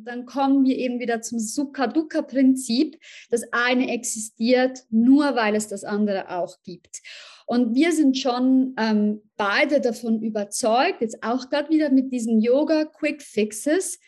Und dann kommen wir eben wieder zum Sukha-Dukkha-Prinzip. Das eine existiert nur, weil es das andere auch gibt. Und wir sind schon ähm, beide davon überzeugt, jetzt auch gerade wieder mit diesen Yoga-Quick-Fixes,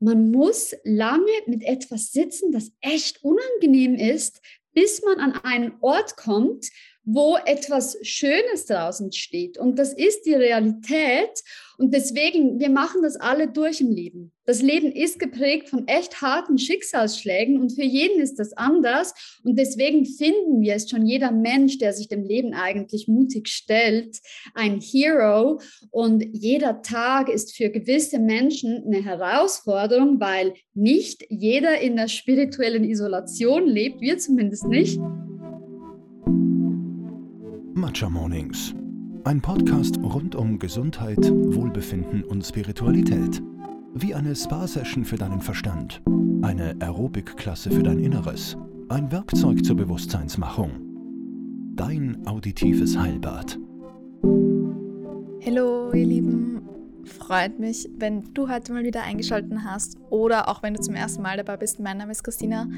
man muss lange mit etwas sitzen, das echt unangenehm ist, bis man an einen Ort kommt, wo etwas Schönes draußen steht. Und das ist die Realität. Und deswegen, wir machen das alle durch im Leben. Das Leben ist geprägt von echt harten Schicksalsschlägen und für jeden ist das anders. Und deswegen finden wir es schon jeder Mensch, der sich dem Leben eigentlich mutig stellt, ein Hero. Und jeder Tag ist für gewisse Menschen eine Herausforderung, weil nicht jeder in der spirituellen Isolation lebt, wir zumindest nicht. Matcha Mornings. Ein Podcast rund um Gesundheit, Wohlbefinden und Spiritualität. Wie eine Spa-Session für deinen Verstand, eine Aerobic-Klasse für dein Inneres, ein Werkzeug zur Bewusstseinsmachung. Dein auditives Heilbad. Hallo, ihr Lieben freut mich, wenn du heute mal wieder eingeschaltet hast oder auch wenn du zum ersten Mal dabei bist. Mein Name ist Christina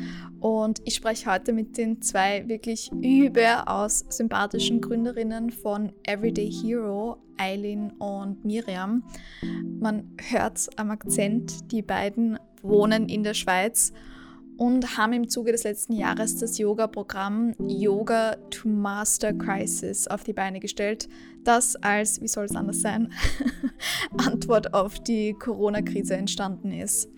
und ich spreche heute mit den zwei wirklich überaus sympathischen Gründerinnen von Everyday Hero, Eileen und Miriam. Man hört am Akzent, die beiden wohnen in der Schweiz und haben im Zuge des letzten Jahres das Yoga-Programm Yoga to Master Crisis auf die Beine gestellt, das als, wie soll es anders sein, Antwort auf die Corona-Krise entstanden ist.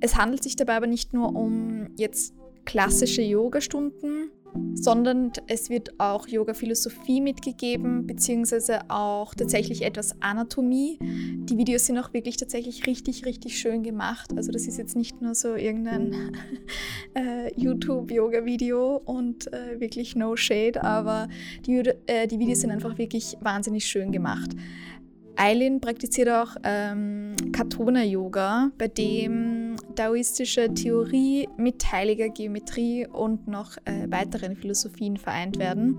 Es handelt sich dabei aber nicht nur um jetzt klassische Yoga-Stunden, sondern es wird auch Yoga-Philosophie mitgegeben, beziehungsweise auch tatsächlich etwas Anatomie. Die Videos sind auch wirklich tatsächlich richtig, richtig schön gemacht. Also das ist jetzt nicht nur so irgendein äh, YouTube-Yoga-Video und äh, wirklich no shade, aber die, äh, die Videos sind einfach wirklich wahnsinnig schön gemacht. Eileen praktiziert auch ähm, Katona-Yoga, bei dem daoistische Theorie mit heiliger Geometrie und noch äh, weiteren Philosophien vereint werden.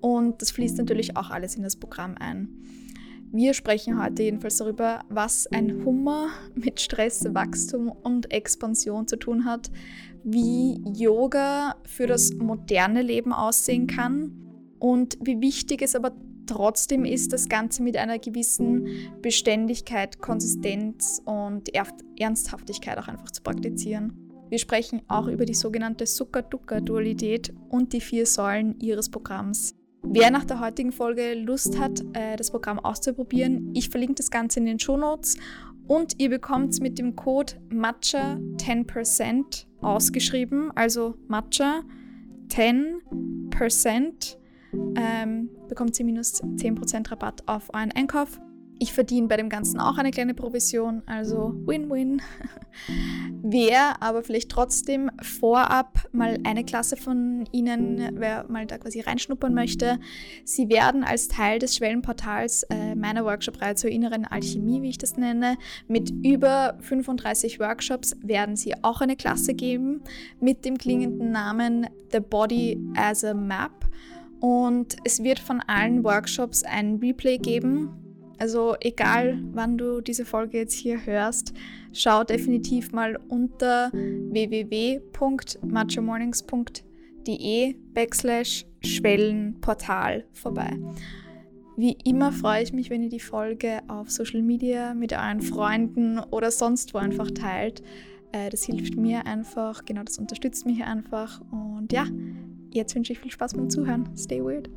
Und das fließt natürlich auch alles in das Programm ein. Wir sprechen heute jedenfalls darüber, was ein Hummer mit Stress, Wachstum und Expansion zu tun hat, wie Yoga für das moderne Leben aussehen kann und wie wichtig es aber Trotzdem ist das Ganze mit einer gewissen Beständigkeit, Konsistenz und Ernsthaftigkeit auch einfach zu praktizieren. Wir sprechen auch über die sogenannte Sukha-Dukkha-Dualität und die vier Säulen ihres Programms. Wer nach der heutigen Folge Lust hat, äh, das Programm auszuprobieren, ich verlinke das Ganze in den Show Notes und ihr bekommt es mit dem Code MATCHA 10% ausgeschrieben, also MATCHA 10% ähm, bekommt ihr minus 10% Rabatt auf euren Einkauf. Ich verdiene bei dem Ganzen auch eine kleine Provision, also Win-Win. wer aber vielleicht trotzdem vorab mal eine Klasse von Ihnen, wer mal da quasi reinschnuppern möchte, Sie werden als Teil des Schwellenportals äh, meiner Workshop-Reihe zur inneren Alchemie, wie ich das nenne, mit über 35 Workshops werden Sie auch eine Klasse geben mit dem klingenden Namen The Body as a Map. Und es wird von allen Workshops ein Replay geben. Also egal, wann du diese Folge jetzt hier hörst, schau definitiv mal unter www.matchamornings.de backslash Schwellenportal vorbei. Wie immer freue ich mich, wenn ihr die Folge auf Social Media mit euren Freunden oder sonst wo einfach teilt. Äh, das hilft mir einfach, genau das unterstützt mich einfach. Und ja, Jetzt wünsche ich viel Spaß beim Zuhören. Stay weird.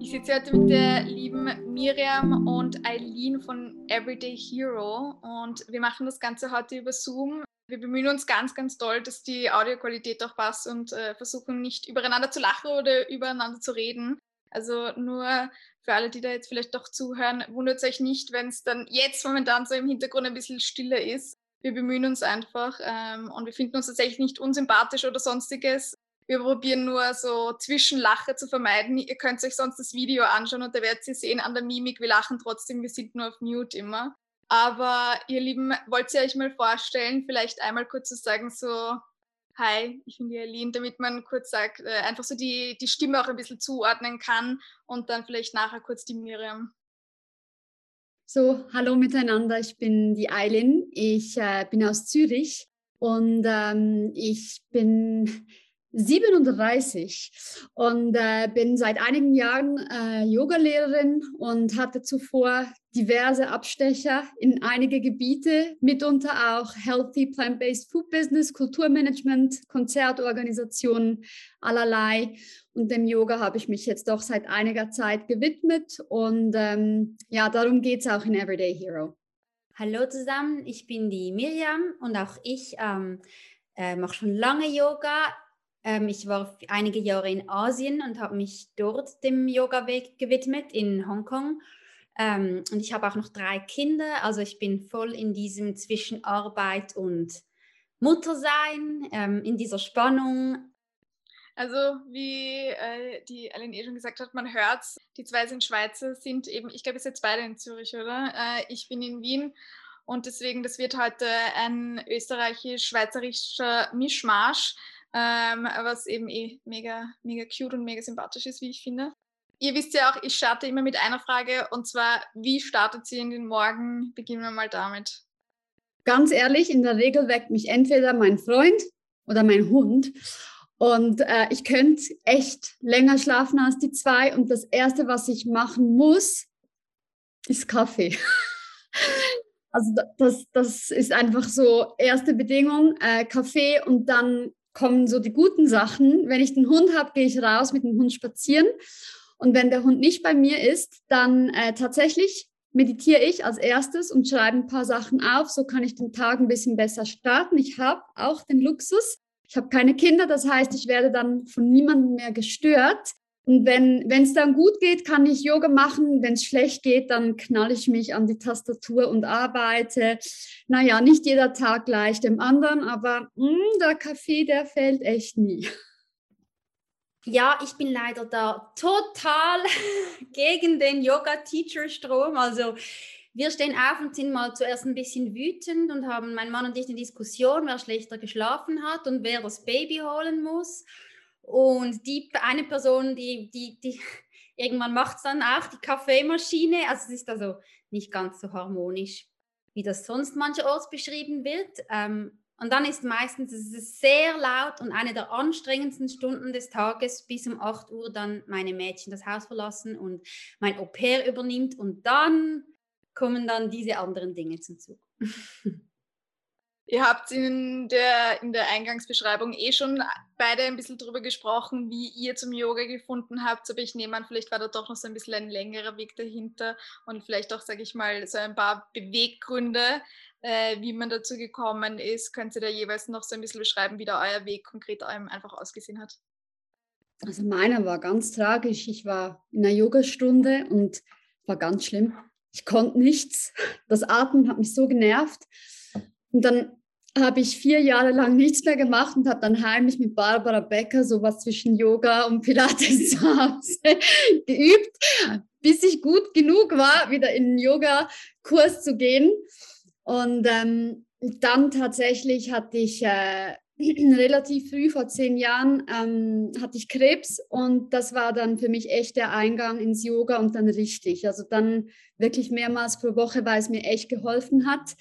Ich sitze heute mit der lieben Miriam und Eileen von Everyday Hero und wir machen das Ganze heute über Zoom. Wir bemühen uns ganz, ganz doll, dass die Audioqualität auch passt und äh, versuchen nicht übereinander zu lachen oder übereinander zu reden. Also nur für alle, die da jetzt vielleicht doch zuhören, wundert euch nicht, wenn es dann jetzt momentan so im Hintergrund ein bisschen stiller ist wir bemühen uns einfach ähm, und wir finden uns tatsächlich nicht unsympathisch oder sonstiges. Wir probieren nur so Zwischenlache zu vermeiden. Ihr könnt euch sonst das Video anschauen und da werdet ihr sehen an der Mimik, wir lachen trotzdem, wir sind nur auf Mute immer. Aber ihr Lieben, wollt ihr euch mal vorstellen, vielleicht einmal kurz zu sagen, so, hi, ich bin die Aline, damit man kurz sagt, äh, einfach so die, die Stimme auch ein bisschen zuordnen kann und dann vielleicht nachher kurz die Miriam. So, hallo miteinander, ich bin die Eilin, ich äh, bin aus Zürich und ähm, ich bin 37 und äh, bin seit einigen Jahren äh, Yogalehrerin und hatte zuvor diverse Abstecher in einige Gebiete, mitunter auch Healthy Plant-Based Food Business, Kulturmanagement, Konzertorganisationen, allerlei. Und dem Yoga habe ich mich jetzt doch seit einiger Zeit gewidmet und ähm, ja, darum geht es auch in Everyday Hero. Hallo zusammen, ich bin die Miriam und auch ich ähm, äh, mache schon lange Yoga ähm, ich war einige Jahre in Asien und habe mich dort dem Yoga-Weg gewidmet in Hongkong. Ähm, und ich habe auch noch drei Kinder, also ich bin voll in diesem zwischen Arbeit und Muttersein, ähm, in dieser Spannung. Also wie äh, die Aline eh schon gesagt hat, man hört die zwei sind Schweizer, sind eben, ich glaube, ihr seid beide in Zürich, oder? Äh, ich bin in Wien und deswegen, das wird heute ein österreichisch-schweizerischer Mischmasch ähm, was eben eh mega, mega cute und mega sympathisch ist, wie ich finde. Ihr wisst ja auch, ich starte immer mit einer Frage und zwar, wie startet sie in den Morgen? Beginnen wir mal damit. Ganz ehrlich, in der Regel weckt mich entweder mein Freund oder mein Hund. Und äh, ich könnte echt länger schlafen als die zwei. Und das Erste, was ich machen muss, ist Kaffee. also das, das ist einfach so erste Bedingung, äh, Kaffee und dann kommen so die guten Sachen. Wenn ich den Hund habe, gehe ich raus mit dem Hund spazieren. Und wenn der Hund nicht bei mir ist, dann äh, tatsächlich meditiere ich als erstes und schreibe ein paar Sachen auf. So kann ich den Tag ein bisschen besser starten. Ich habe auch den Luxus. Ich habe keine Kinder, das heißt, ich werde dann von niemandem mehr gestört. Und wenn es dann gut geht, kann ich Yoga machen. Wenn es schlecht geht, dann knall ich mich an die Tastatur und arbeite. Naja, nicht jeder Tag gleich dem anderen, aber mh, hm, der Kaffee, der fällt echt nie. Ja, ich bin leider da total gegen den Yoga-Teacher-Strom. Also wir stehen auf und sind mal zuerst ein bisschen wütend und haben mein Mann und ich eine Diskussion, wer schlechter geschlafen hat und wer das Baby holen muss. Und die eine Person, die, die, die irgendwann macht es dann auch, die Kaffeemaschine. Also es ist also nicht ganz so harmonisch, wie das sonst mancherorts beschrieben wird. Ähm, und dann ist meistens es sehr laut und eine der anstrengendsten Stunden des Tages bis um 8 Uhr dann meine Mädchen das Haus verlassen und mein Au pair übernimmt und dann kommen dann diese anderen Dinge zum Zug. Ihr habt in der, in der Eingangsbeschreibung eh schon beide ein bisschen darüber gesprochen, wie ihr zum Yoga gefunden habt. Aber ich nehme an, vielleicht war da doch noch so ein bisschen ein längerer Weg dahinter und vielleicht auch, sage ich mal, so ein paar Beweggründe, äh, wie man dazu gekommen ist. Könnt ihr da jeweils noch so ein bisschen beschreiben, wie da euer Weg konkret einfach ausgesehen hat? Also meiner war ganz tragisch. Ich war in einer Yogastunde und war ganz schlimm. Ich konnte nichts. Das Atmen hat mich so genervt. Und dann habe ich vier Jahre lang nichts mehr gemacht und habe dann heimlich mit Barbara Becker sowas zwischen Yoga und Pilates zu Hause geübt, bis ich gut genug war, wieder in den Yoga-Kurs zu gehen. Und ähm, dann tatsächlich hatte ich äh, relativ früh, vor zehn Jahren, ähm, hatte ich Krebs und das war dann für mich echt der Eingang ins Yoga und dann richtig. Also dann wirklich mehrmals pro Woche, weil es mir echt geholfen hat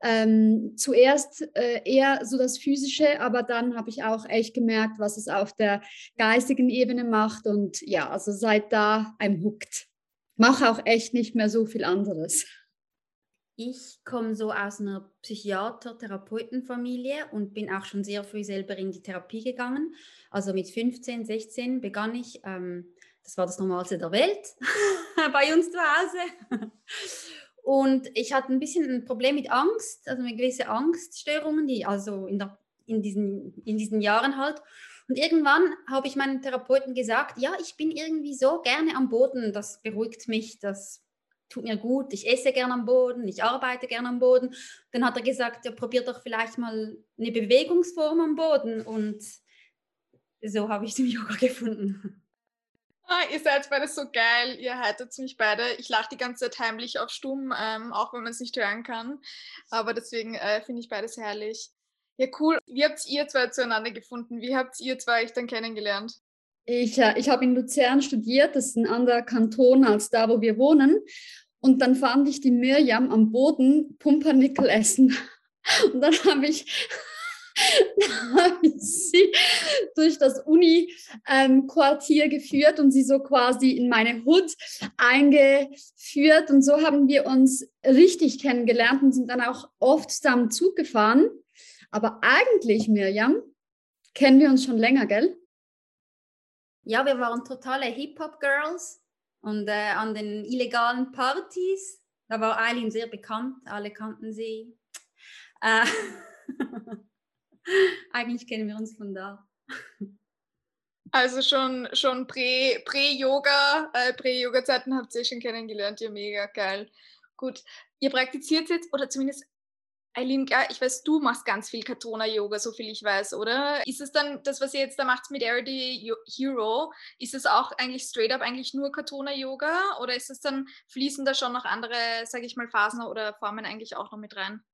ähm, zuerst äh, eher so das Physische, aber dann habe ich auch echt gemerkt, was es auf der geistigen Ebene macht. Und ja, also seit da I'm hooked. Mache auch echt nicht mehr so viel anderes. Ich komme so aus einer Psychiater-Therapeuten-Familie und bin auch schon sehr früh selber in die Therapie gegangen. Also mit 15, 16 begann ich. Ähm, das war das Normalste der Welt bei uns zu Hause. Und ich hatte ein bisschen ein Problem mit Angst, also eine gewisse Angststörungen, die also in, der, in, diesen, in diesen Jahren halt. Und irgendwann habe ich meinem Therapeuten gesagt, ja, ich bin irgendwie so gerne am Boden, das beruhigt mich, das tut mir gut, ich esse gerne am Boden, ich arbeite gerne am Boden. Dann hat er gesagt, ja, probier doch vielleicht mal eine Bewegungsform am Boden. Und so habe ich den Yoga gefunden. Ah, ihr seid beide so geil, ihr heitert mich beide. Ich lache die ganze Zeit heimlich auf Stumm, ähm, auch wenn man es nicht hören kann. Aber deswegen äh, finde ich beides herrlich. Ja, cool. Wie habt ihr zwei zueinander gefunden? Wie habt ihr zwei euch dann kennengelernt? Ich, äh, ich habe in Luzern studiert, das ist ein anderer Kanton als da, wo wir wohnen. Und dann fand ich die Mirjam am Boden Pumpernickel essen. Und dann habe ich sie durch das Uni-Quartier geführt und sie so quasi in meine Hut eingeführt. Und so haben wir uns richtig kennengelernt und sind dann auch oft zusammen Zug gefahren. Aber eigentlich, Mirjam, kennen wir uns schon länger, gell? Ja, wir waren totale Hip-Hop-Girls und äh, an den illegalen Partys. Da war Eileen sehr bekannt, alle kannten sie. Äh, Eigentlich kennen wir uns von da. Also schon, schon Prä-Yoga, Prä äh, Prä-Yoga-Zeiten habt ihr schon kennengelernt, ja mega geil. Gut, ihr praktiziert jetzt, oder zumindest Eileen, ich weiß, du machst ganz viel Katona-Yoga, so viel ich weiß, oder? Ist es dann, das, was ihr jetzt da macht mit Everyday Hero, ist es auch eigentlich straight up eigentlich nur Katona-Yoga? Oder ist es dann, fließen da schon noch andere, sage ich mal, Phasen oder Formen eigentlich auch noch mit rein?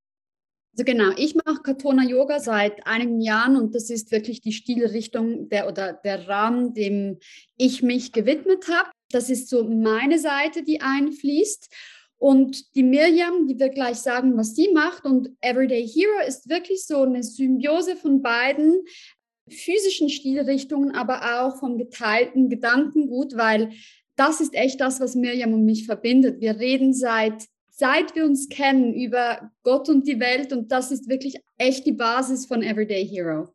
Also genau, ich mache Katona Yoga seit einigen Jahren und das ist wirklich die Stilrichtung der oder der Rahmen, dem ich mich gewidmet habe. Das ist so meine Seite, die einfließt. Und die Miriam, die wird gleich sagen, was sie macht. Und Everyday Hero ist wirklich so eine Symbiose von beiden physischen Stilrichtungen, aber auch vom geteilten Gedankengut, weil das ist echt das, was Miriam und mich verbindet. Wir reden seit seit wir uns kennen über Gott und die Welt und das ist wirklich echt die Basis von Everyday Hero.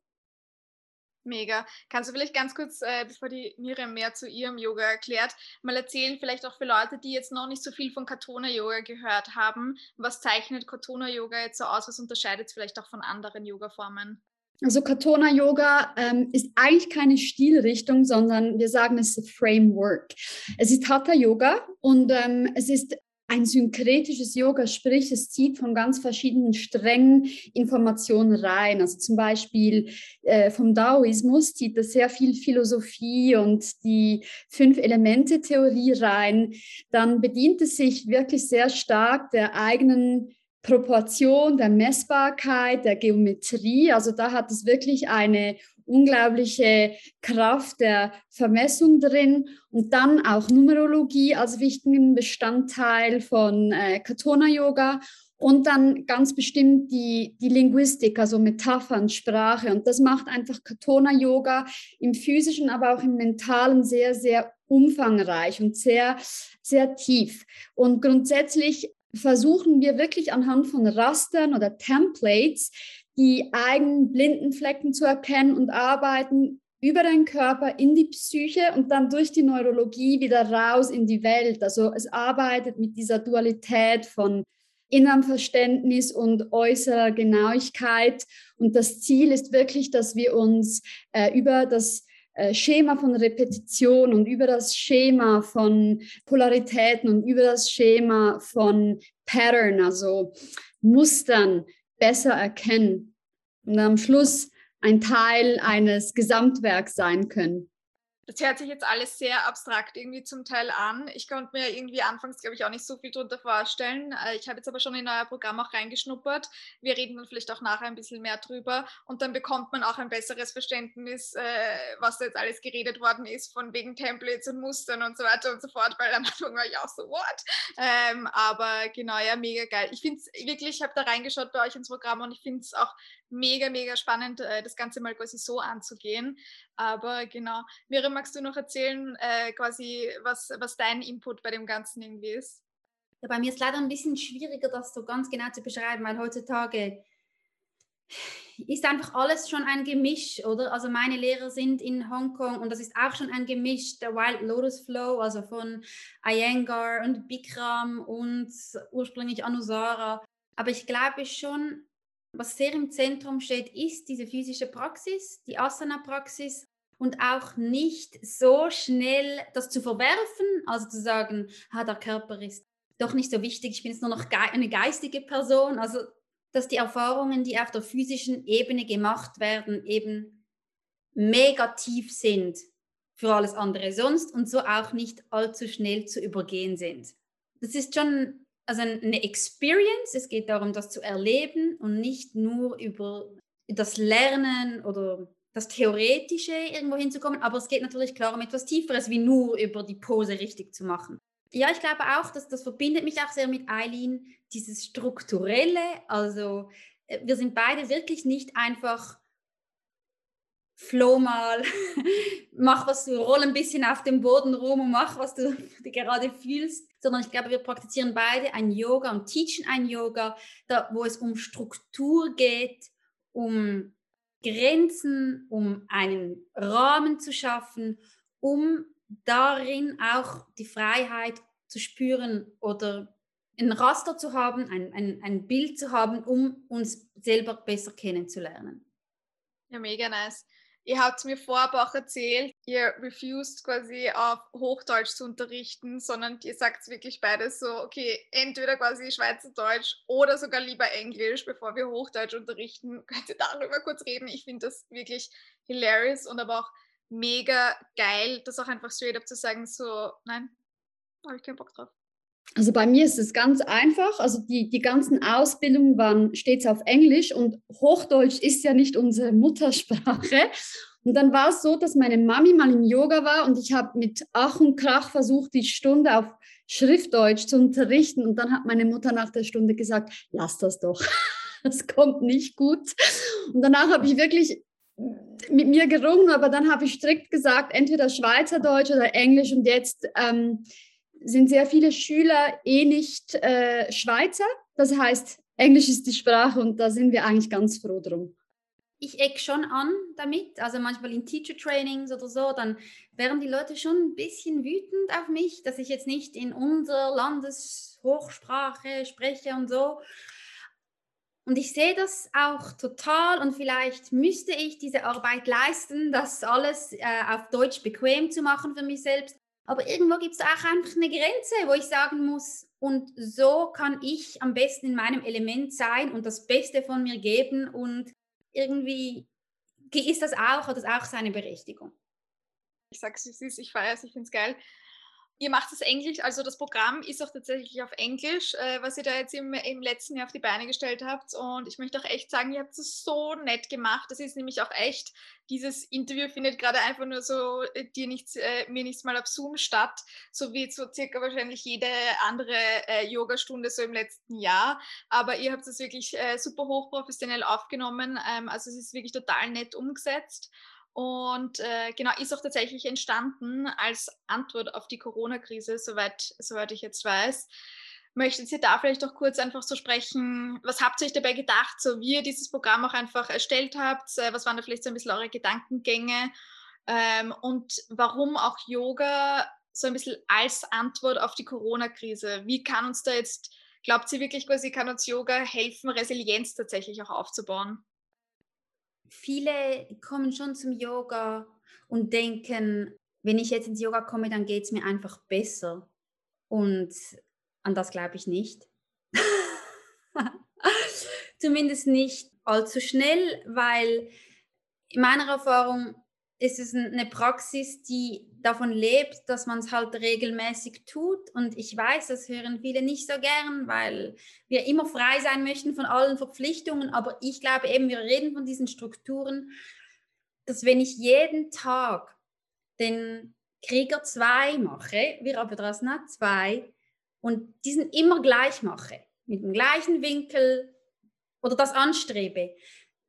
Mega. Kannst du vielleicht ganz kurz, äh, bevor die Miriam mehr zu ihrem Yoga erklärt, mal erzählen, vielleicht auch für Leute, die jetzt noch nicht so viel von Katona Yoga gehört haben, was zeichnet Katona Yoga jetzt so aus? Was unterscheidet es vielleicht auch von anderen Yoga-Formen? Also Katona Yoga ähm, ist eigentlich keine Stilrichtung, sondern wir sagen es ist Framework. Es ist Hatha Yoga und ähm, es ist ein synkretisches Yoga, sprich es zieht von ganz verschiedenen Strängen Informationen rein. Also zum Beispiel äh, vom Daoismus zieht es sehr viel Philosophie und die Fünf-Elemente-Theorie rein. Dann bedient es sich wirklich sehr stark der eigenen Proportion, der Messbarkeit, der Geometrie. Also da hat es wirklich eine unglaubliche Kraft der Vermessung drin und dann auch Numerologie als wichtigen Bestandteil von äh, Katona Yoga und dann ganz bestimmt die, die Linguistik, also Metaphern, Sprache. Und das macht einfach Katona Yoga im physischen, aber auch im mentalen sehr, sehr umfangreich und sehr, sehr tief. Und grundsätzlich versuchen wir wirklich anhand von Rastern oder Templates die eigenen blinden Flecken zu erkennen und arbeiten über den Körper in die Psyche und dann durch die Neurologie wieder raus in die Welt. Also es arbeitet mit dieser Dualität von innerem Verständnis und äußerer Genauigkeit. Und das Ziel ist wirklich, dass wir uns äh, über das äh, Schema von Repetition und über das Schema von Polaritäten und über das Schema von Pattern, also Mustern, besser erkennen und am Schluss ein Teil eines Gesamtwerks sein können. Das hört sich jetzt alles sehr abstrakt irgendwie zum Teil an. Ich konnte mir irgendwie anfangs, glaube ich, auch nicht so viel darunter vorstellen. Äh, ich habe jetzt aber schon in euer Programm auch reingeschnuppert. Wir reden dann vielleicht auch nachher ein bisschen mehr drüber und dann bekommt man auch ein besseres Verständnis, äh, was da jetzt alles geredet worden ist, von wegen Templates und Mustern und so weiter und so fort, weil am Anfang war ich auch so, what? Ähm, aber genau, ja, mega geil. Ich finde es wirklich, ich habe da reingeschaut bei euch ins Programm und ich finde es auch mega, mega spannend, äh, das Ganze mal quasi so anzugehen. Aber genau, Miriam, magst du noch erzählen, äh, quasi, was, was dein Input bei dem Ganzen irgendwie ist? Ja, bei mir ist leider ein bisschen schwieriger, das so ganz genau zu beschreiben, weil heutzutage ist einfach alles schon ein Gemisch, oder? Also meine Lehrer sind in Hongkong und das ist auch schon ein Gemisch, der Wild Lotus Flow, also von Iyengar und Bikram und ursprünglich Anusara. Aber ich glaube schon, was sehr im Zentrum steht, ist diese physische Praxis, die Asana-Praxis und auch nicht so schnell das zu verwerfen, also zu sagen, ah, der Körper ist doch nicht so wichtig, ich bin jetzt nur noch eine geistige Person, also dass die Erfahrungen, die auf der physischen Ebene gemacht werden, eben mega tief sind für alles andere sonst und so auch nicht allzu schnell zu übergehen sind. Das ist schon also eine Experience. Es geht darum, das zu erleben und nicht nur über das Lernen oder das Theoretische irgendwo hinzukommen. Aber es geht natürlich klar um etwas Tieferes, wie nur über die Pose richtig zu machen. Ja, ich glaube auch, dass das verbindet mich auch sehr mit Eileen, dieses Strukturelle. Also äh, wir sind beide wirklich nicht einfach flow mal, mach was du, roll ein bisschen auf dem Boden rum und mach, was du gerade fühlst, sondern ich glaube, wir praktizieren beide ein Yoga und teachen ein Yoga, da, wo es um Struktur geht, um Grenzen, um einen Rahmen zu schaffen, um darin auch die Freiheit zu spüren oder ein Raster zu haben, ein, ein, ein Bild zu haben, um uns selber besser kennenzulernen. Ja, mega nice. Ihr habt mir vorab auch erzählt, ihr refused quasi auf Hochdeutsch zu unterrichten, sondern ihr sagt wirklich beides so, okay, entweder quasi Schweizerdeutsch oder sogar lieber Englisch, bevor wir Hochdeutsch unterrichten. Könnt ihr darüber kurz reden? Ich finde das wirklich hilarious und aber auch mega geil, das auch einfach straight up zu sagen, so, nein, habe ich keinen Bock drauf. Also bei mir ist es ganz einfach. Also die, die ganzen Ausbildungen waren stets auf Englisch und Hochdeutsch ist ja nicht unsere Muttersprache. Und dann war es so, dass meine Mami mal im Yoga war und ich habe mit Ach und Krach versucht, die Stunde auf Schriftdeutsch zu unterrichten. Und dann hat meine Mutter nach der Stunde gesagt, lass das doch. Das kommt nicht gut. Und danach habe ich wirklich mit mir gerungen, aber dann habe ich strikt gesagt, entweder Schweizerdeutsch oder Englisch. Und jetzt ähm, sind sehr viele Schüler eh nicht äh, Schweizer. Das heißt, Englisch ist die Sprache und da sind wir eigentlich ganz froh drum. Ich eck schon an damit, also manchmal in Teacher Trainings oder so, dann wären die Leute schon ein bisschen wütend auf mich, dass ich jetzt nicht in unserer Landeshochsprache spreche und so. Und ich sehe das auch total und vielleicht müsste ich diese Arbeit leisten, das alles äh, auf Deutsch bequem zu machen für mich selbst. Aber irgendwo gibt es auch einfach eine Grenze, wo ich sagen muss, und so kann ich am besten in meinem Element sein und das Beste von mir geben. Und irgendwie ist das auch, hat das auch seine Berechtigung. Ich sage es, ist, ich feiere es, ich finde es geil. Ihr macht es Englisch, also das Programm ist auch tatsächlich auf Englisch, äh, was ihr da jetzt im, im, letzten Jahr auf die Beine gestellt habt. Und ich möchte auch echt sagen, ihr habt es so nett gemacht. Das ist nämlich auch echt, dieses Interview findet gerade einfach nur so äh, dir nichts, äh, mir nichts mal auf Zoom statt, so wie so circa wahrscheinlich jede andere äh, Yogastunde so im letzten Jahr. Aber ihr habt es wirklich äh, super hochprofessionell aufgenommen. Ähm, also es ist wirklich total nett umgesetzt. Und äh, genau, ist auch tatsächlich entstanden als Antwort auf die Corona-Krise, soweit, soweit ich jetzt weiß. Möchtet ihr da vielleicht auch kurz einfach so sprechen, was habt ihr euch dabei gedacht, so wie ihr dieses Programm auch einfach erstellt habt? Äh, was waren da vielleicht so ein bisschen eure Gedankengänge? Ähm, und warum auch Yoga so ein bisschen als Antwort auf die Corona-Krise? Wie kann uns da jetzt, glaubt ihr wirklich quasi, kann uns Yoga helfen, Resilienz tatsächlich auch aufzubauen? Viele kommen schon zum Yoga und denken, wenn ich jetzt ins Yoga komme, dann geht es mir einfach besser. Und an das glaube ich nicht. Zumindest nicht allzu schnell, weil in meiner Erfahrung ist es eine Praxis, die davon lebt, dass man es halt regelmäßig tut. Und ich weiß, das hören viele nicht so gern, weil wir immer frei sein möchten von allen Verpflichtungen. Aber ich glaube eben, wir reden von diesen Strukturen, dass wenn ich jeden Tag den Krieger 2 mache, wir aber das nicht 2, und diesen immer gleich mache, mit dem gleichen Winkel oder das anstrebe,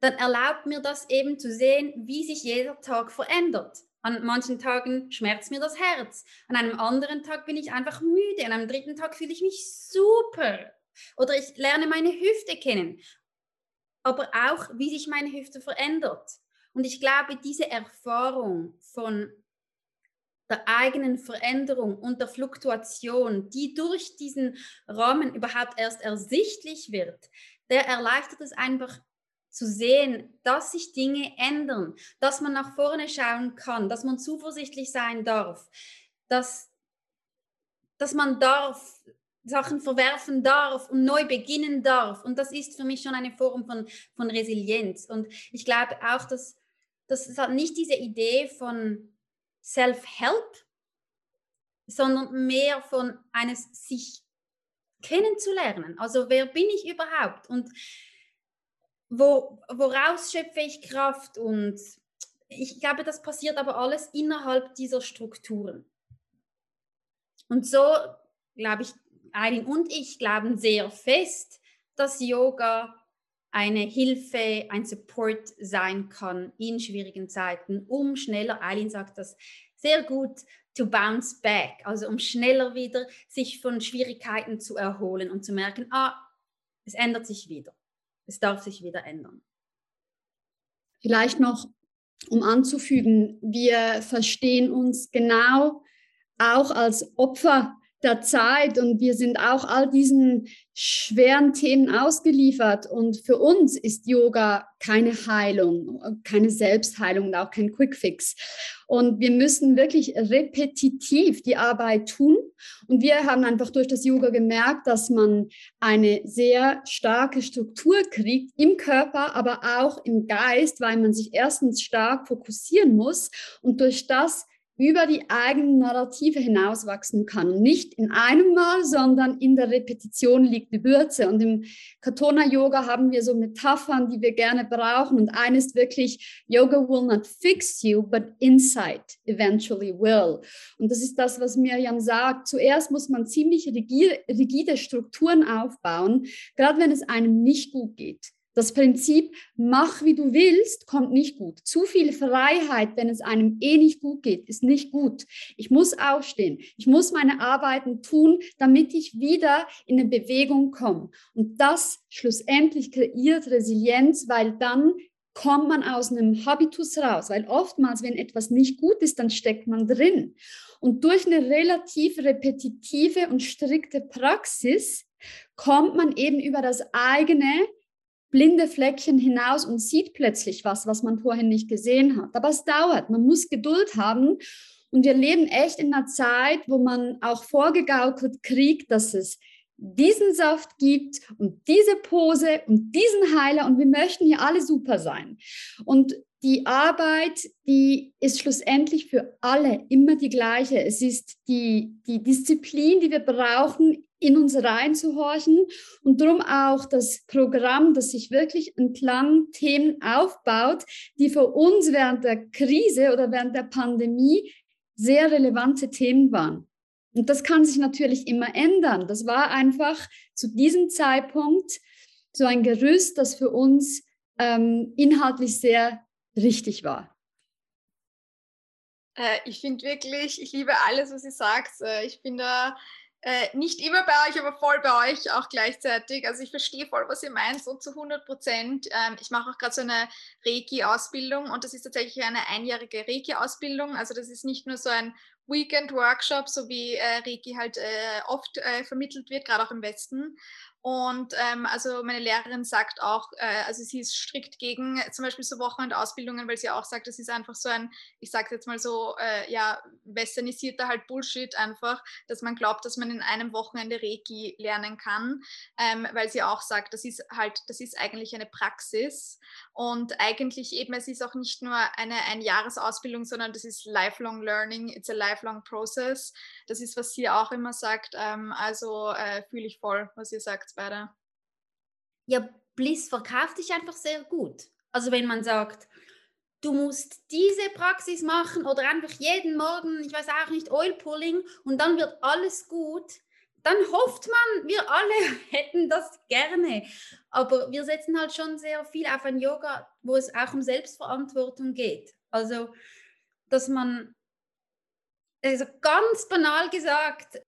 dann erlaubt mir das eben zu sehen, wie sich jeder Tag verändert. An manchen Tagen schmerzt mir das Herz. An einem anderen Tag bin ich einfach müde. An einem dritten Tag fühle ich mich super. Oder ich lerne meine Hüfte kennen. Aber auch, wie sich meine Hüfte verändert. Und ich glaube, diese Erfahrung von der eigenen Veränderung und der Fluktuation, die durch diesen Rahmen überhaupt erst ersichtlich wird, der erleichtert es einfach zu sehen, dass sich Dinge ändern, dass man nach vorne schauen kann, dass man zuversichtlich sein darf, dass, dass man darf, Sachen verwerfen darf und neu beginnen darf. Und das ist für mich schon eine Form von, von Resilienz. Und ich glaube auch, dass das ist halt nicht diese Idee von Self-Help, sondern mehr von eines sich kennenzulernen. Also wer bin ich überhaupt? Und wo, woraus schöpfe ich Kraft? Und ich glaube, das passiert aber alles innerhalb dieser Strukturen. Und so glaube ich, Eileen und ich glauben sehr fest, dass Yoga eine Hilfe, ein Support sein kann in schwierigen Zeiten, um schneller, Eileen sagt das sehr gut, to bounce back, also um schneller wieder sich von Schwierigkeiten zu erholen und zu merken, ah, es ändert sich wieder, es darf sich wieder ändern. Vielleicht noch, um anzufügen, wir verstehen uns genau auch als Opfer der Zeit und wir sind auch all diesen schweren Themen ausgeliefert. Und für uns ist Yoga keine Heilung, keine Selbstheilung und auch kein Quickfix. Und wir müssen wirklich repetitiv die Arbeit tun. Und wir haben einfach durch das Yoga gemerkt, dass man eine sehr starke Struktur kriegt im Körper, aber auch im Geist, weil man sich erstens stark fokussieren muss und durch das über die eigenen Narrative hinauswachsen kann. Nicht in einem Mal, sondern in der Repetition liegt die Würze. Und im Katona-Yoga haben wir so Metaphern, die wir gerne brauchen. Und eine ist wirklich, Yoga will not fix you, but insight eventually will. Und das ist das, was Miriam sagt. Zuerst muss man ziemlich rigide Strukturen aufbauen, gerade wenn es einem nicht gut geht. Das Prinzip, mach wie du willst, kommt nicht gut. Zu viel Freiheit, wenn es einem eh nicht gut geht, ist nicht gut. Ich muss aufstehen. Ich muss meine Arbeiten tun, damit ich wieder in eine Bewegung komme. Und das schlussendlich kreiert Resilienz, weil dann kommt man aus einem Habitus raus. Weil oftmals, wenn etwas nicht gut ist, dann steckt man drin. Und durch eine relativ repetitive und strikte Praxis kommt man eben über das eigene blinde Fleckchen hinaus und sieht plötzlich was, was man vorhin nicht gesehen hat. Aber es dauert, man muss Geduld haben. Und wir leben echt in einer Zeit, wo man auch vorgegaukelt kriegt, dass es diesen Saft gibt und diese Pose und diesen Heiler und wir möchten hier alle super sein. Und die Arbeit, die ist schlussendlich für alle immer die gleiche. Es ist die, die Disziplin, die wir brauchen, in uns reinzuhorchen und darum auch das Programm, das sich wirklich entlang Themen aufbaut, die für uns während der Krise oder während der Pandemie sehr relevante Themen waren. Und das kann sich natürlich immer ändern. Das war einfach zu diesem Zeitpunkt so ein Gerüst, das für uns ähm, inhaltlich sehr richtig war. Äh, ich finde wirklich, ich liebe alles, was ihr sagt. Äh, ich bin da äh, nicht immer bei euch, aber voll bei euch auch gleichzeitig. Also ich verstehe voll, was ihr meint, so zu 100 Prozent. Ähm, ich mache auch gerade so eine Reiki-Ausbildung und das ist tatsächlich eine einjährige Reiki-Ausbildung. Also das ist nicht nur so ein Weekend-Workshop, so wie äh, Reiki halt äh, oft äh, vermittelt wird, gerade auch im Westen, und ähm, also meine Lehrerin sagt auch, äh, also sie ist strikt gegen äh, zum Beispiel so Wochenendausbildungen, weil sie auch sagt, das ist einfach so ein, ich sage jetzt mal so, äh, ja, westernisierter halt Bullshit einfach, dass man glaubt, dass man in einem Wochenende Reiki lernen kann, ähm, weil sie auch sagt, das ist halt, das ist eigentlich eine Praxis. Und eigentlich eben, es ist auch nicht nur eine Einjahresausbildung, sondern das ist lifelong learning, it's a lifelong process. Das ist, was sie auch immer sagt, ähm, also äh, fühle ich voll, was ihr sagt beide. Ja, Bliss verkauft dich einfach sehr gut. Also wenn man sagt, du musst diese Praxis machen oder einfach jeden Morgen, ich weiß auch nicht, Oil Pulling und dann wird alles gut, dann hofft man, wir alle hätten das gerne. Aber wir setzen halt schon sehr viel auf ein Yoga, wo es auch um Selbstverantwortung geht. Also, dass man, also ganz banal gesagt,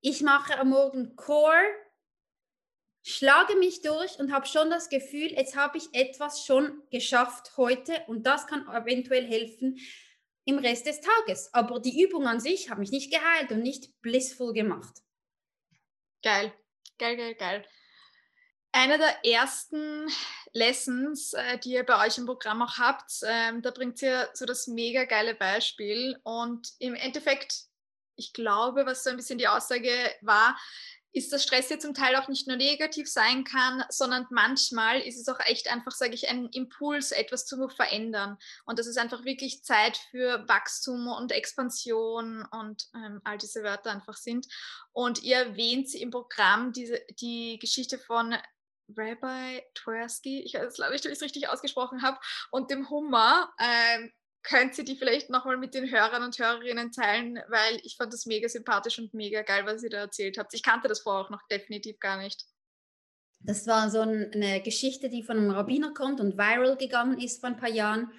ich mache am Morgen Core schlage mich durch und habe schon das Gefühl, jetzt habe ich etwas schon geschafft heute und das kann eventuell helfen im Rest des Tages. Aber die Übung an sich hat mich nicht geheilt und nicht blissful gemacht. Geil, geil, geil, geil. Einer der ersten Lessons, äh, die ihr bei euch im Programm auch habt, ähm, da bringt ihr so das mega geile Beispiel und im Endeffekt, ich glaube, was so ein bisschen die Aussage war, ist, dass Stress ja zum Teil auch nicht nur negativ sein kann, sondern manchmal ist es auch echt einfach, sage ich, ein Impuls, etwas zu verändern. Und dass es einfach wirklich Zeit für Wachstum und Expansion und ähm, all diese Wörter einfach sind. Und ihr erwähnt im Programm diese, die Geschichte von Rabbi Tversky, ich glaube ich, ob ich es richtig ausgesprochen habe, und dem Hummer. Ähm, könnt ihr die vielleicht nochmal mit den Hörern und Hörerinnen teilen, weil ich fand das mega sympathisch und mega geil, was ihr da erzählt habt. Ich kannte das vorher auch noch definitiv gar nicht. Das war so eine Geschichte, die von einem Rabbiner kommt und viral gegangen ist vor ein paar Jahren.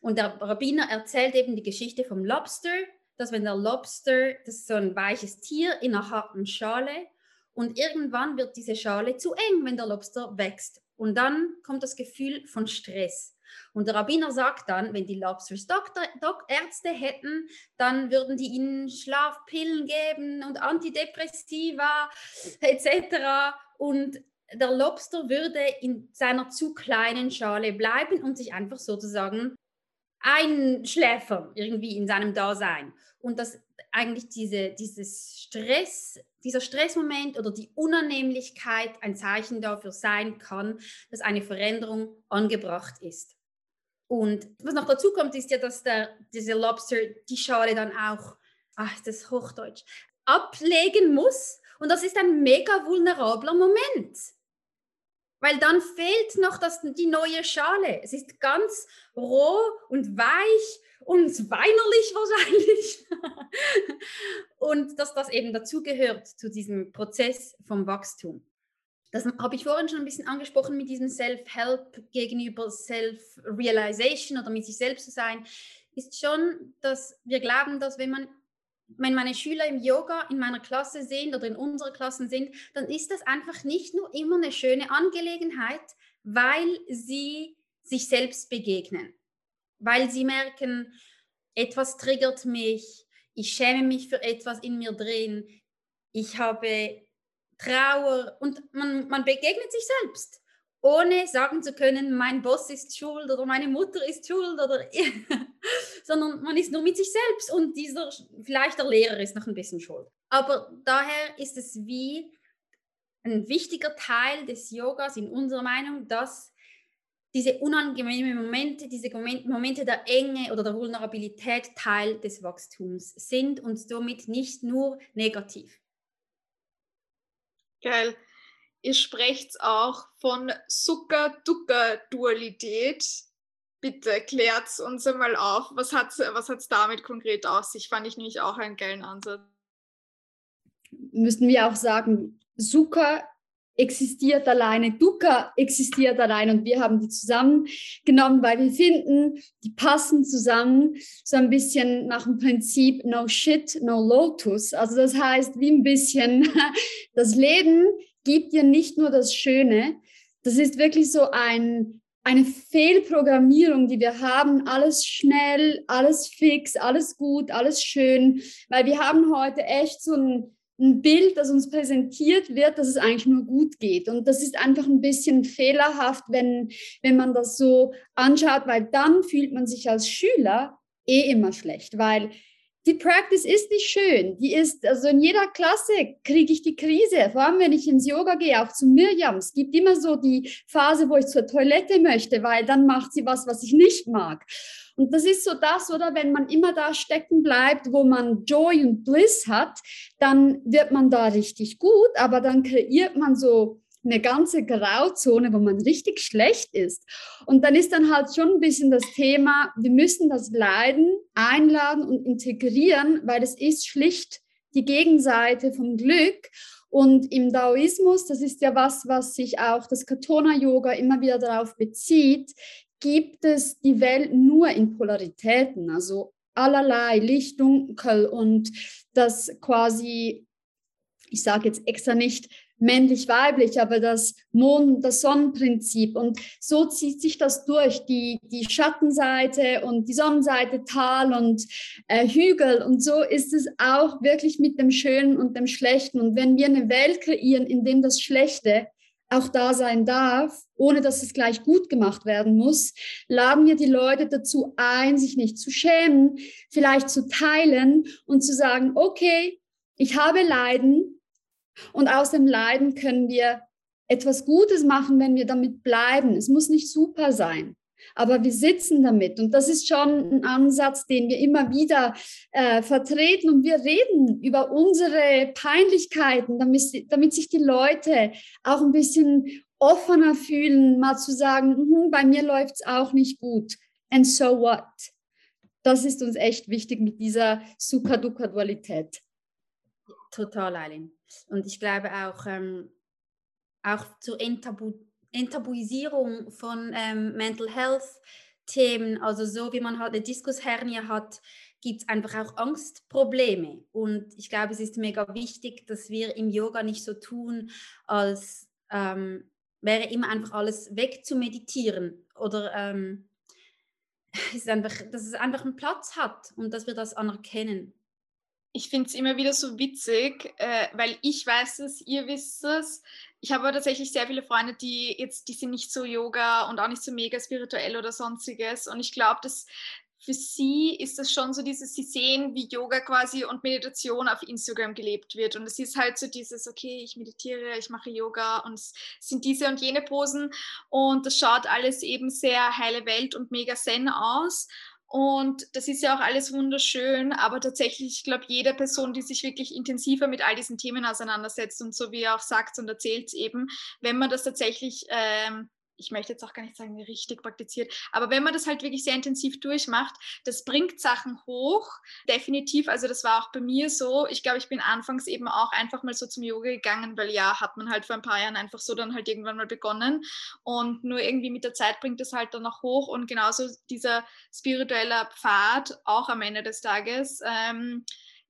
Und der Rabbiner erzählt eben die Geschichte vom Lobster, dass wenn der Lobster, das ist so ein weiches Tier in einer harten Schale und irgendwann wird diese Schale zu eng, wenn der Lobster wächst. Und dann kommt das Gefühl von Stress. Und der Rabbiner sagt dann, wenn die Lobsters Doktor, Dok Ärzte hätten, dann würden die ihnen Schlafpillen geben und Antidepressiva etc. Und der Lobster würde in seiner zu kleinen Schale bleiben und sich einfach sozusagen einschläfern irgendwie in seinem Dasein. Und dass eigentlich diese, dieses Stress, dieser Stressmoment oder die Unannehmlichkeit ein Zeichen dafür sein kann, dass eine Veränderung angebracht ist. Und was noch dazu kommt, ist ja, dass der, dieser Lobster die Schale dann auch, ach, ist das Hochdeutsch, ablegen muss. Und das ist ein mega vulnerabler Moment weil dann fehlt noch das, die neue Schale. Es ist ganz roh und weich und weinerlich wahrscheinlich. und dass das eben dazugehört zu diesem Prozess vom Wachstum. Das habe ich vorhin schon ein bisschen angesprochen mit diesem Self-Help gegenüber Self-Realization oder mit sich selbst zu sein, ist schon, dass wir glauben, dass wenn man wenn meine Schüler im Yoga in meiner Klasse sind oder in unserer Klasse sind, dann ist das einfach nicht nur immer eine schöne Angelegenheit, weil sie sich selbst begegnen, weil sie merken, etwas triggert mich, ich schäme mich für etwas in mir drin, ich habe Trauer und man, man begegnet sich selbst ohne sagen zu können, mein Boss ist schuld oder meine Mutter ist schuld oder sondern man ist nur mit sich selbst und dieser vielleicht der Lehrer ist noch ein bisschen schuld. Aber daher ist es wie ein wichtiger Teil des Yogas in unserer Meinung, dass diese unangenehmen Momente, diese Momente der Enge oder der Vulnerabilität Teil des Wachstums sind und somit nicht nur negativ. Geil. Ihr sprecht auch von Zucker-Ducker-Dualität. Bitte klärt uns einmal auf. Was hat es was damit konkret aus sich? Fand ich nämlich auch einen geilen Ansatz. Müssten wir auch sagen, Zucker existiert alleine, Dukkha existiert allein und wir haben die zusammengenommen, weil wir finden, die passen zusammen so ein bisschen nach dem Prinzip No Shit, No Lotus. Also das heißt, wie ein bisschen das Leben gibt dir nicht nur das Schöne, das ist wirklich so ein, eine Fehlprogrammierung, die wir haben, alles schnell, alles fix, alles gut, alles schön, weil wir haben heute echt so ein, ein Bild, das uns präsentiert wird, dass es eigentlich nur gut geht. Und das ist einfach ein bisschen fehlerhaft, wenn, wenn man das so anschaut, weil dann fühlt man sich als Schüler eh immer schlecht, weil die Practice ist nicht schön. Die ist, also in jeder Klasse kriege ich die Krise. Vor allem, wenn ich ins Yoga gehe, auch zu Miriam. Es gibt immer so die Phase, wo ich zur Toilette möchte, weil dann macht sie was, was ich nicht mag. Und das ist so das, oder? Wenn man immer da stecken bleibt, wo man Joy und Bliss hat, dann wird man da richtig gut, aber dann kreiert man so eine ganze Grauzone, wo man richtig schlecht ist. Und dann ist dann halt schon ein bisschen das Thema, wir müssen das Leiden einladen und integrieren, weil es ist schlicht die Gegenseite vom Glück. Und im Daoismus, das ist ja was, was sich auch das Katona-Yoga immer wieder darauf bezieht, gibt es die Welt nur in Polaritäten, also allerlei Licht, Dunkel und das quasi, ich sage jetzt extra nicht männlich-weiblich, aber das Mond, das Sonnenprinzip. Und so zieht sich das durch, die, die Schattenseite und die Sonnenseite, Tal und äh, Hügel. Und so ist es auch wirklich mit dem Schönen und dem Schlechten. Und wenn wir eine Welt kreieren, in dem das Schlechte auch da sein darf, ohne dass es gleich gut gemacht werden muss, laden wir die Leute dazu ein, sich nicht zu schämen, vielleicht zu teilen und zu sagen, okay, ich habe Leiden, und aus dem Leiden können wir etwas Gutes machen, wenn wir damit bleiben. Es muss nicht super sein, aber wir sitzen damit. Und das ist schon ein Ansatz, den wir immer wieder äh, vertreten. Und wir reden über unsere Peinlichkeiten, damit, damit sich die Leute auch ein bisschen offener fühlen, mal zu sagen, hm, bei mir läuft es auch nicht gut. And so what? das ist uns echt wichtig mit dieser Sukha-Dukkha-Dualität. Total, Eileen. Und ich glaube auch, ähm, auch zur Enttabu Enttabuisierung von ähm, Mental Health Themen, also so wie man halt eine Diskushernie hat, gibt es einfach auch Angstprobleme. Und ich glaube, es ist mega wichtig, dass wir im Yoga nicht so tun, als ähm, wäre immer einfach alles weg zu meditieren oder ähm, ist einfach, dass es einfach einen Platz hat und dass wir das anerkennen. Ich finde es immer wieder so witzig, äh, weil ich weiß es, ihr wisst es. Ich habe aber tatsächlich sehr viele Freunde, die jetzt, die sind nicht so Yoga und auch nicht so mega spirituell oder sonstiges. Und ich glaube, dass für sie ist das schon so dieses, sie sehen, wie Yoga quasi und Meditation auf Instagram gelebt wird. Und es ist halt so dieses, okay, ich meditiere, ich mache Yoga und es sind diese und jene Posen. Und das schaut alles eben sehr heile Welt und mega zen aus. Und das ist ja auch alles wunderschön, aber tatsächlich, ich glaube, jede Person, die sich wirklich intensiver mit all diesen Themen auseinandersetzt und so wie er auch sagt und erzählt eben, wenn man das tatsächlich ähm, ich möchte jetzt auch gar nicht sagen, richtig praktiziert, aber wenn man das halt wirklich sehr intensiv durchmacht, das bringt Sachen hoch, definitiv. Also das war auch bei mir so. Ich glaube, ich bin anfangs eben auch einfach mal so zum Yoga gegangen, weil ja, hat man halt vor ein paar Jahren einfach so dann halt irgendwann mal begonnen und nur irgendwie mit der Zeit bringt das halt dann noch hoch und genauso dieser spirituelle Pfad auch am Ende des Tages. Ähm,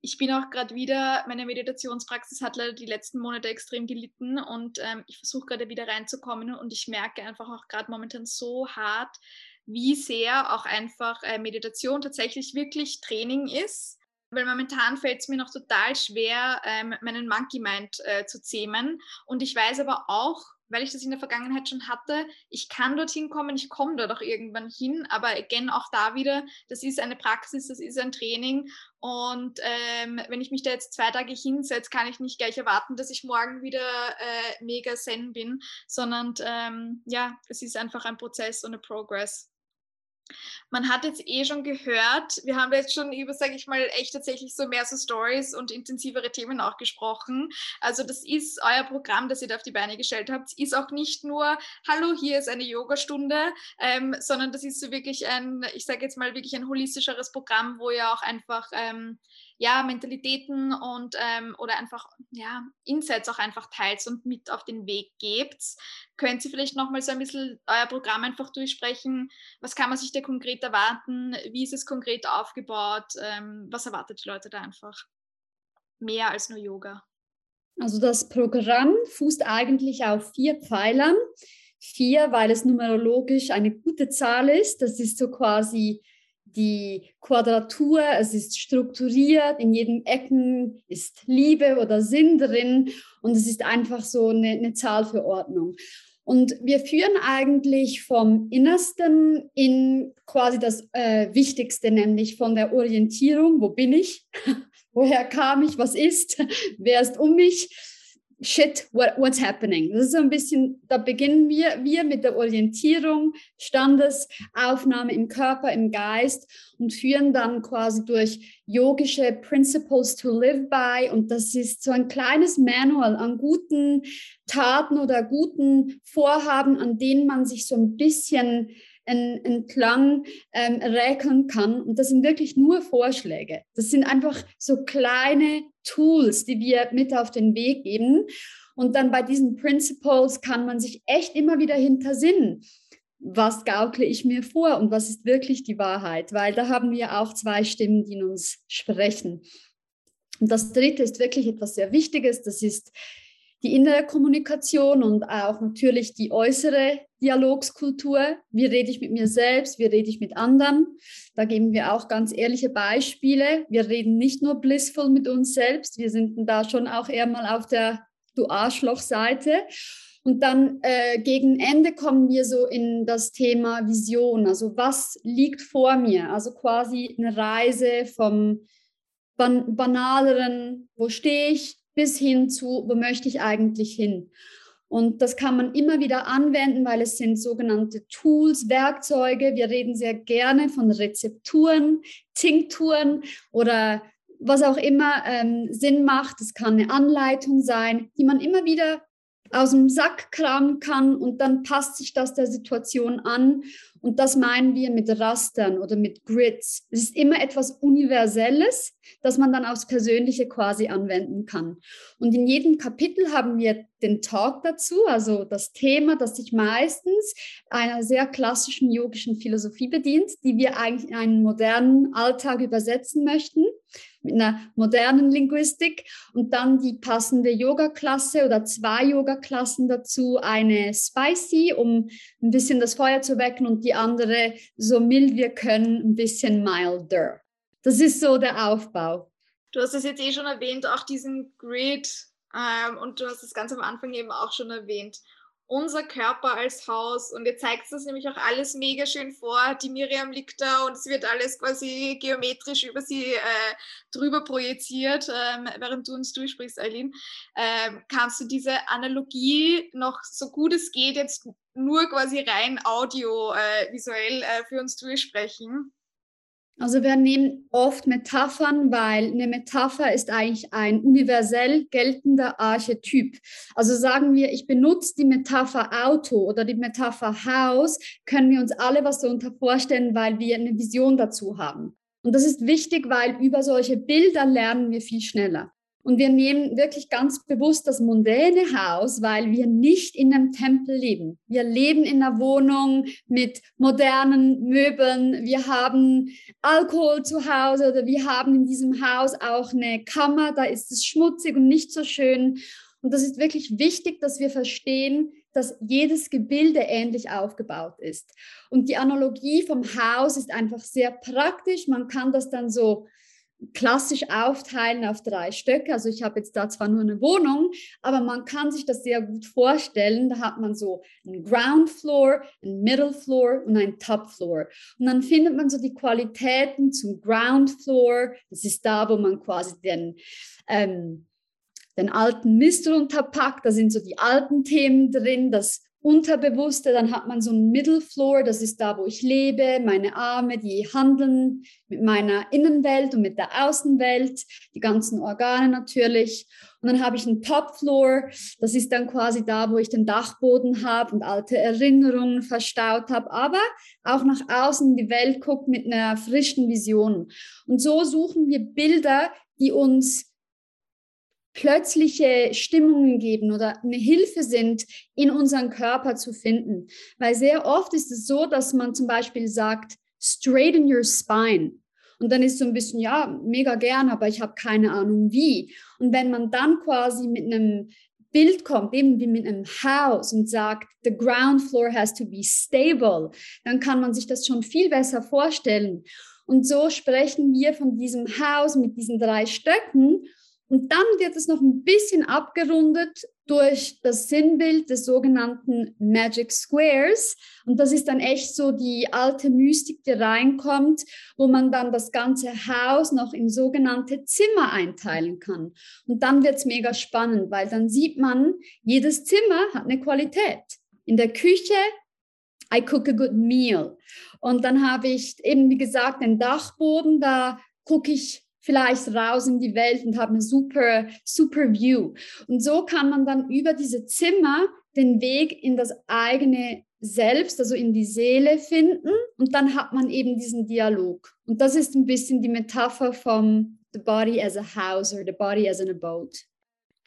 ich bin auch gerade wieder, meine Meditationspraxis hat leider die letzten Monate extrem gelitten und ähm, ich versuche gerade wieder reinzukommen und ich merke einfach auch gerade momentan so hart, wie sehr auch einfach äh, Meditation tatsächlich wirklich Training ist. Weil momentan fällt es mir noch total schwer, ähm, meinen Monkey Mind äh, zu zähmen. Und ich weiß aber auch, weil ich das in der Vergangenheit schon hatte, ich kann dorthin kommen, ich komme dort auch irgendwann hin, aber again auch da wieder, das ist eine Praxis, das ist ein Training und ähm, wenn ich mich da jetzt zwei Tage hinsetze, kann ich nicht gleich erwarten, dass ich morgen wieder äh, mega zen bin, sondern ähm, ja, es ist einfach ein Prozess und ein Progress. Man hat jetzt eh schon gehört, wir haben jetzt schon über, sage ich mal, echt tatsächlich so mehr so Stories und intensivere Themen auch gesprochen. Also das ist euer Programm, das ihr da auf die Beine gestellt habt, ist auch nicht nur, hallo, hier ist eine Yogastunde, ähm, sondern das ist so wirklich ein, ich sage jetzt mal, wirklich ein holistischeres Programm, wo ihr auch einfach ähm, ja, Mentalitäten und ähm, oder einfach ja, Insights auch einfach teilt und mit auf den Weg gebt. Könnt ihr vielleicht nochmal so ein bisschen euer Programm einfach durchsprechen? Was kann man sich da konkret erwarten? Wie ist es konkret aufgebaut? Ähm, was erwartet die Leute da einfach? Mehr als nur Yoga. Also das Programm fußt eigentlich auf vier Pfeilern. Vier, weil es numerologisch eine gute Zahl ist. Das ist so quasi die Quadratur, es ist strukturiert, in jedem Ecken ist Liebe oder Sinn drin und es ist einfach so eine, eine Zahl für Ordnung. Und wir führen eigentlich vom Innersten in quasi das äh, Wichtigste, nämlich von der Orientierung, wo bin ich, woher kam ich, was ist, wer ist um mich, shit, what, what's happening? Das ist so ein bisschen, da beginnen wir, wir mit der Orientierung, Standesaufnahme im Körper, im Geist und führen dann quasi durch yogische Principles to live by. Und das ist so ein kleines Manual an guten Taten oder guten Vorhaben, an denen man sich so ein bisschen entlang ähm, räkeln kann. Und das sind wirklich nur Vorschläge. Das sind einfach so kleine Tools, die wir mit auf den Weg geben. Und dann bei diesen Principles kann man sich echt immer wieder hintersinnen. Was gaukle ich mir vor und was ist wirklich die Wahrheit? Weil da haben wir auch zwei Stimmen, die in uns sprechen. Und das dritte ist wirklich etwas sehr Wichtiges. Das ist die innere Kommunikation und auch natürlich die äußere Dialogskultur. Wie rede ich mit mir selbst? Wie rede ich mit anderen? Da geben wir auch ganz ehrliche Beispiele. Wir reden nicht nur blissvoll mit uns selbst. Wir sind da schon auch eher mal auf der Du Arschloch-Seite. Und dann äh, gegen Ende kommen wir so in das Thema Vision. Also was liegt vor mir? Also quasi eine Reise vom ban banaleren, wo stehe ich, bis hin zu, wo möchte ich eigentlich hin? Und das kann man immer wieder anwenden, weil es sind sogenannte Tools, Werkzeuge. Wir reden sehr gerne von Rezepturen, Tinkturen oder was auch immer ähm, Sinn macht. Es kann eine Anleitung sein, die man immer wieder aus dem Sack kramen kann und dann passt sich das der Situation an Und das meinen wir mit Rastern oder mit Grids. Es ist immer etwas Universelles, das man dann aufs Persönliche quasi anwenden kann. Und in jedem Kapitel haben wir den Talk dazu, also das Thema, das sich meistens einer sehr klassischen yogischen Philosophie bedient, die wir eigentlich in einen modernen Alltag übersetzen möchten mit einer modernen Linguistik und dann die passende Yoga-Klasse oder zwei Yoga-Klassen dazu, eine Spicy, um ein bisschen das Feuer zu wecken und die andere so mild wir können, ein bisschen milder. Das ist so der Aufbau. Du hast es jetzt eh schon erwähnt, auch diesen Grid ähm, und du hast es ganz am Anfang eben auch schon erwähnt unser Körper als Haus. Und ihr zeigt das nämlich auch alles mega schön vor. Die Miriam liegt da und es wird alles quasi geometrisch über sie äh, drüber projiziert, ähm, während du uns durchsprichst, Eileen. Ähm, kannst du diese Analogie noch so gut es geht jetzt nur quasi rein audiovisuell äh, äh, für uns durchsprechen? Also wir nehmen oft Metaphern, weil eine Metapher ist eigentlich ein universell geltender Archetyp. Also sagen wir, ich benutze die Metapher Auto oder die Metapher Haus, können wir uns alle was darunter vorstellen, weil wir eine Vision dazu haben. Und das ist wichtig, weil über solche Bilder lernen wir viel schneller. Und wir nehmen wirklich ganz bewusst das mondäne Haus, weil wir nicht in einem Tempel leben. Wir leben in einer Wohnung mit modernen Möbeln. Wir haben Alkohol zu Hause oder wir haben in diesem Haus auch eine Kammer. Da ist es schmutzig und nicht so schön. Und das ist wirklich wichtig, dass wir verstehen, dass jedes Gebilde ähnlich aufgebaut ist. Und die Analogie vom Haus ist einfach sehr praktisch. Man kann das dann so klassisch aufteilen auf drei Stöcke. Also ich habe jetzt da zwar nur eine Wohnung, aber man kann sich das sehr gut vorstellen. Da hat man so einen Ground Floor, einen Middle Floor und einen Top Floor. Und dann findet man so die Qualitäten zum Ground Floor. Das ist da, wo man quasi den ähm, den alten Mist runterpackt. Da sind so die alten Themen drin, das Unterbewusste, dann hat man so ein Middle Floor, das ist da, wo ich lebe, meine Arme, die handeln mit meiner Innenwelt und mit der Außenwelt, die ganzen Organe natürlich. Und dann habe ich einen Top Floor, das ist dann quasi da, wo ich den Dachboden habe und alte Erinnerungen verstaut habe, aber auch nach außen in die Welt guckt mit einer frischen Vision. Und so suchen wir Bilder, die uns plötzliche Stimmungen geben oder eine Hilfe sind, in unseren Körper zu finden. Weil sehr oft ist es so, dass man zum Beispiel sagt, straighten your spine. Und dann ist so ein bisschen, ja, mega gern, aber ich habe keine Ahnung wie. Und wenn man dann quasi mit einem Bild kommt, eben wie mit einem Haus und sagt, the ground floor has to be stable, dann kann man sich das schon viel besser vorstellen. Und so sprechen wir von diesem Haus mit diesen drei Stöcken und dann wird es noch ein bisschen abgerundet durch das Sinnbild des sogenannten Magic Squares. Und das ist dann echt so die alte Mystik, die reinkommt, wo man dann das ganze Haus noch in sogenannte Zimmer einteilen kann. Und dann wird es mega spannend, weil dann sieht man, jedes Zimmer hat eine Qualität. In der Küche I cook a good meal. Und dann habe ich eben, wie gesagt, den Dachboden, da gucke ich vielleicht raus in die Welt und habe eine super, super View. Und so kann man dann über diese Zimmer den Weg in das eigene Selbst, also in die Seele finden und dann hat man eben diesen Dialog. Und das ist ein bisschen die Metapher vom The Body as a House or The Body as an Abode.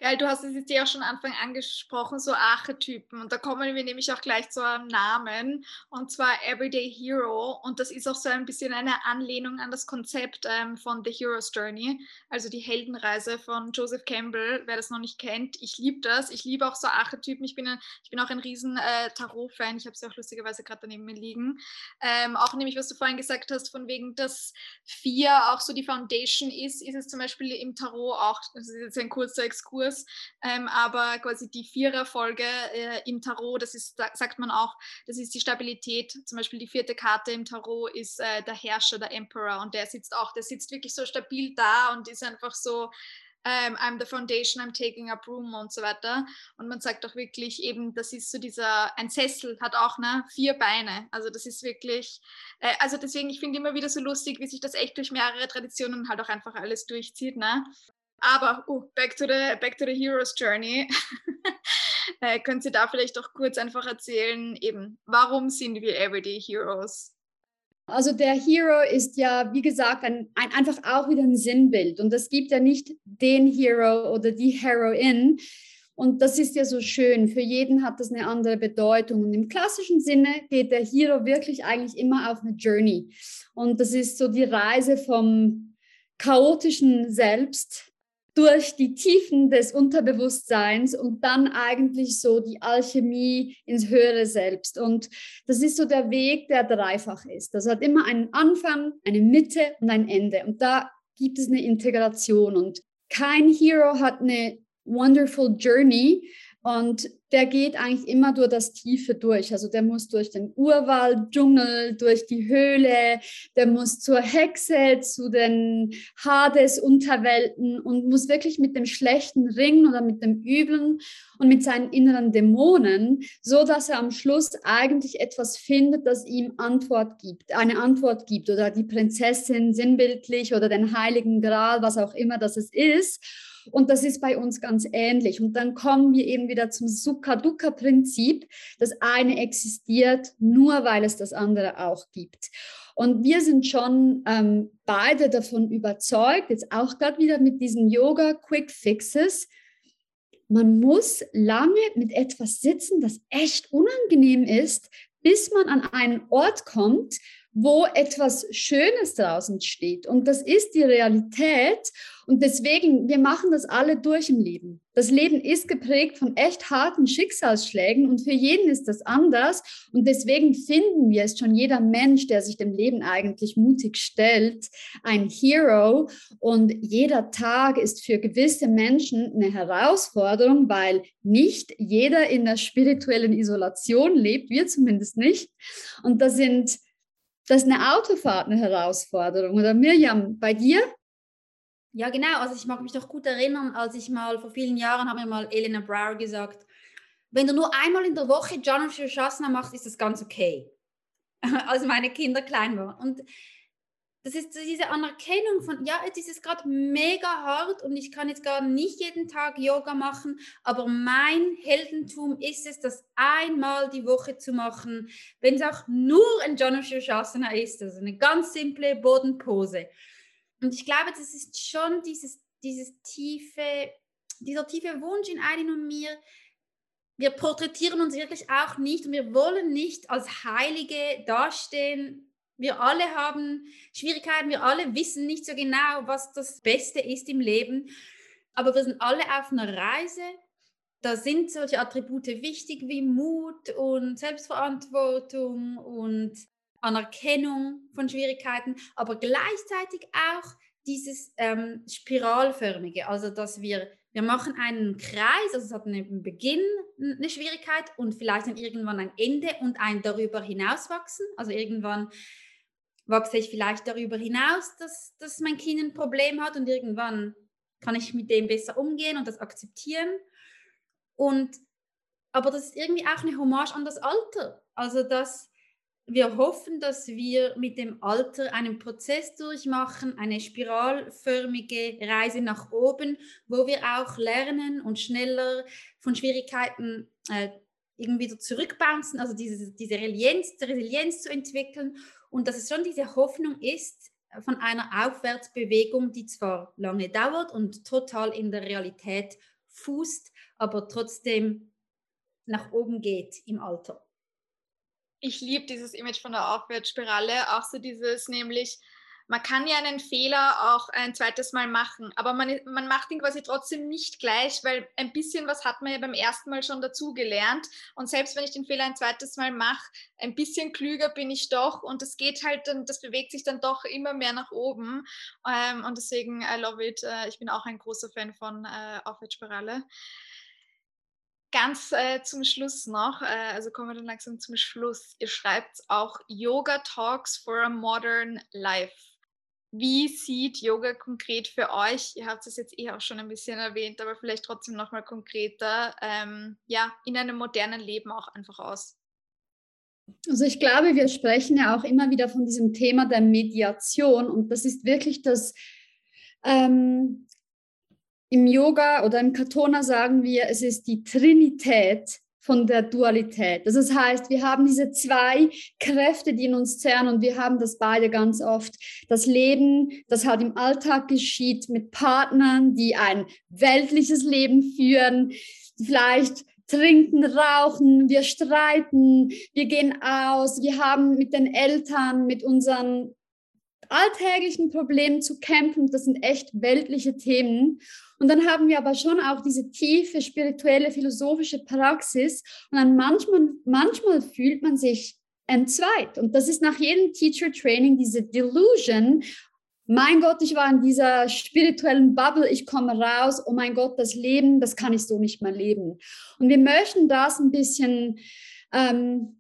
Geil, du hast es jetzt ja auch schon Anfang angesprochen, so Archetypen. Und da kommen wir nämlich auch gleich zu einem Namen, und zwar Everyday Hero. Und das ist auch so ein bisschen eine Anlehnung an das Konzept ähm, von The Hero's Journey, also die Heldenreise von Joseph Campbell. Wer das noch nicht kennt, ich liebe das. Ich liebe auch so Archetypen. Ich bin, ein, ich bin auch ein riesen äh, Tarot-Fan. Ich habe sie auch lustigerweise gerade daneben mir liegen. Ähm, auch nämlich, was du vorhin gesagt hast, von wegen, dass vier auch so die Foundation ist, ist es zum Beispiel im Tarot auch, das ist jetzt ein kurzer Exkurs, Kurs. Ähm, aber quasi die Viererfolge äh, im Tarot, das ist, sagt man auch, das ist die Stabilität. Zum Beispiel die vierte Karte im Tarot ist äh, der Herrscher, der Emperor. Und der sitzt auch, der sitzt wirklich so stabil da und ist einfach so, ähm, I'm the foundation, I'm taking up room und so weiter. Und man sagt auch wirklich eben, das ist so dieser, ein Sessel hat auch ne, vier Beine. Also das ist wirklich, äh, also deswegen, ich finde immer wieder so lustig, wie sich das echt durch mehrere Traditionen halt auch einfach alles durchzieht. Ne? Aber uh, back, to the, back to the Hero's Journey. Äh, können Sie da vielleicht auch kurz einfach erzählen, eben, warum sind wir Everyday Heroes? Also der Hero ist ja, wie gesagt, ein, ein, einfach auch wieder ein Sinnbild. Und es gibt ja nicht den Hero oder die Heroin. Und das ist ja so schön. Für jeden hat das eine andere Bedeutung. Und im klassischen Sinne geht der Hero wirklich eigentlich immer auf eine Journey. Und das ist so die Reise vom chaotischen Selbst durch die Tiefen des Unterbewusstseins und dann eigentlich so die Alchemie ins höhere Selbst. Und das ist so der Weg, der dreifach ist. Das hat immer einen Anfang, eine Mitte und ein Ende. Und da gibt es eine Integration. Und kein Hero hat eine wonderful journey, und der geht eigentlich immer durch das Tiefe durch. Also der muss durch den Urwald, Dschungel, durch die Höhle, der muss zur Hexe, zu den Hades-Unterwelten und muss wirklich mit dem Schlechten ringen oder mit dem Üblen und mit seinen inneren Dämonen, so dass er am Schluss eigentlich etwas findet, das ihm Antwort gibt, eine Antwort gibt oder die Prinzessin sinnbildlich oder den Heiligen Gral, was auch immer das ist. Und das ist bei uns ganz ähnlich. Und dann kommen wir eben wieder zum Sukha-Dukkha-Prinzip. Das eine existiert nur, weil es das andere auch gibt. Und wir sind schon ähm, beide davon überzeugt, jetzt auch gerade wieder mit diesen Yoga-Quick-Fixes, man muss lange mit etwas sitzen, das echt unangenehm ist, bis man an einen Ort kommt, wo etwas Schönes draußen steht. Und das ist die Realität. Und deswegen, wir machen das alle durch im Leben. Das Leben ist geprägt von echt harten Schicksalsschlägen und für jeden ist das anders. Und deswegen finden wir es schon jeder Mensch, der sich dem Leben eigentlich mutig stellt, ein Hero. Und jeder Tag ist für gewisse Menschen eine Herausforderung, weil nicht jeder in der spirituellen Isolation lebt, wir zumindest nicht. Und das sind das ist eine Autofahrt eine Herausforderung. Oder Mirjam, bei dir? Ja, genau. Also ich mag mich noch gut erinnern, als ich mal vor vielen Jahren, habe mir mal Elena Brower gesagt, wenn du nur einmal in der Woche John Shasana machst, ist das ganz okay. als meine Kinder klein waren. Und das ist diese Anerkennung von, ja, jetzt ist es gerade mega hart und ich kann jetzt gar nicht jeden Tag Yoga machen, aber mein Heldentum ist es, das einmal die Woche zu machen, wenn es auch nur ein Janushasana ist, also eine ganz simple Bodenpose. Und ich glaube, das ist schon dieses, dieses tiefe, dieser tiefe Wunsch in Eileen und mir, wir porträtieren uns wirklich auch nicht und wir wollen nicht als Heilige dastehen, wir alle haben Schwierigkeiten, wir alle wissen nicht so genau, was das Beste ist im Leben, aber wir sind alle auf einer Reise. Da sind solche Attribute wichtig wie Mut und Selbstverantwortung und Anerkennung von Schwierigkeiten, aber gleichzeitig auch dieses ähm, spiralförmige, also dass wir wir machen einen Kreis, also es hat einen Beginn, eine Schwierigkeit und vielleicht dann irgendwann ein Ende und ein darüber hinauswachsen. Also irgendwann wachse ich vielleicht darüber hinaus, dass, dass mein Kind ein Problem hat und irgendwann kann ich mit dem besser umgehen und das akzeptieren. Und, aber das ist irgendwie auch eine Hommage an das Alter. Also, dass wir hoffen, dass wir mit dem Alter einen Prozess durchmachen, eine spiralförmige Reise nach oben, wo wir auch lernen und schneller von Schwierigkeiten äh, irgendwie zurückbouncen, also diese, diese Resilienz, Resilienz zu entwickeln und dass es schon diese Hoffnung ist äh, von einer Aufwärtsbewegung, die zwar lange dauert und total in der Realität fußt, aber trotzdem nach oben geht im Alter. Ich liebe dieses Image von der Aufwärtsspirale, auch so dieses nämlich, man kann ja einen Fehler auch ein zweites Mal machen, aber man, man macht ihn quasi trotzdem nicht gleich, weil ein bisschen was hat man ja beim ersten Mal schon dazu gelernt. Und selbst wenn ich den Fehler ein zweites Mal mache, ein bisschen klüger bin ich doch und das geht halt dann, das bewegt sich dann doch immer mehr nach oben. Ähm, und deswegen, I love it. Äh, ich bin auch ein großer Fan von äh, Aufwärtsspirale ganz äh, zum Schluss noch, äh, also kommen wir dann langsam zum Schluss. Ihr schreibt auch Yoga Talks for a Modern Life. Wie sieht Yoga konkret für euch, ihr habt es jetzt eh auch schon ein bisschen erwähnt, aber vielleicht trotzdem nochmal konkreter, ähm, ja, in einem modernen Leben auch einfach aus? Also ich glaube, wir sprechen ja auch immer wieder von diesem Thema der Mediation und das ist wirklich das, ähm, im Yoga oder im Katona sagen wir, es ist die Trinität von der Dualität. Also das heißt, wir haben diese zwei Kräfte, die in uns zehren und wir haben das beide ganz oft. Das Leben, das halt im Alltag geschieht mit Partnern, die ein weltliches Leben führen, vielleicht trinken, rauchen, wir streiten, wir gehen aus, wir haben mit den Eltern, mit unseren alltäglichen Problemen zu kämpfen. Das sind echt weltliche Themen. Und dann haben wir aber schon auch diese tiefe spirituelle, philosophische Praxis. Und dann manchmal, manchmal fühlt man sich entzweit. Und das ist nach jedem Teacher Training diese Delusion. Mein Gott, ich war in dieser spirituellen Bubble, ich komme raus, oh mein Gott, das Leben, das kann ich so nicht mehr leben. Und wir möchten das ein bisschen ähm,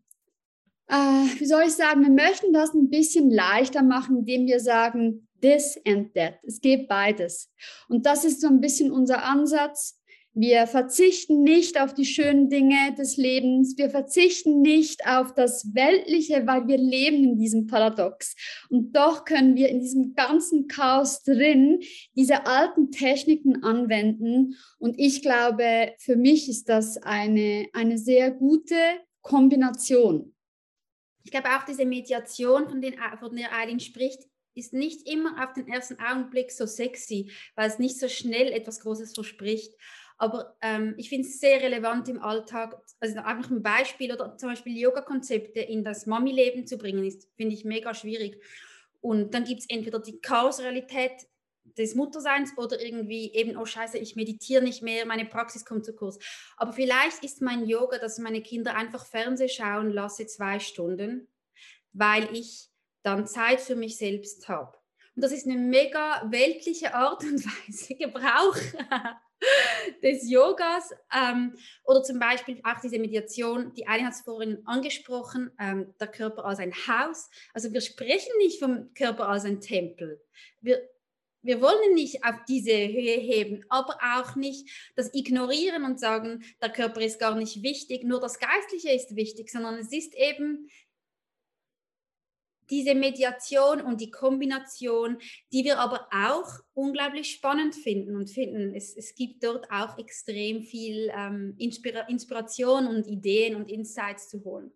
äh, wie soll ich sagen, wir möchten das ein bisschen leichter machen, indem wir sagen, this and that. Es geht beides. Und das ist so ein bisschen unser Ansatz. Wir verzichten nicht auf die schönen Dinge des Lebens. Wir verzichten nicht auf das Weltliche, weil wir leben in diesem Paradox. Und doch können wir in diesem ganzen Chaos drin diese alten Techniken anwenden. Und ich glaube, für mich ist das eine, eine sehr gute Kombination. Ich glaube auch diese Mediation, von, den, von der Eileen spricht, ist nicht immer auf den ersten Augenblick so sexy, weil es nicht so schnell etwas Großes verspricht. Aber ähm, ich finde es sehr relevant im Alltag, also einfach ein Beispiel oder zum Beispiel Yoga-Konzepte in das Mami-Leben zu bringen, ist, finde ich mega schwierig. Und dann gibt es entweder die Chaos-Realität, des Mutterseins oder irgendwie eben, oh scheiße, ich meditiere nicht mehr, meine Praxis kommt zu kurz. Aber vielleicht ist mein Yoga, dass meine Kinder einfach Fernseh schauen lasse zwei Stunden, weil ich dann Zeit für mich selbst habe. Und das ist eine mega weltliche Art und Weise, Gebrauch des Yogas. Ähm, oder zum Beispiel auch diese Mediation, die eine hat es vorhin angesprochen, ähm, der Körper als ein Haus. Also wir sprechen nicht vom Körper als ein Tempel. Wir, wir wollen nicht auf diese Höhe heben, aber auch nicht das ignorieren und sagen, der Körper ist gar nicht wichtig, nur das Geistliche ist wichtig, sondern es ist eben diese Mediation und die Kombination, die wir aber auch unglaublich spannend finden und finden, es, es gibt dort auch extrem viel ähm, Inspira Inspiration und Ideen und Insights zu holen.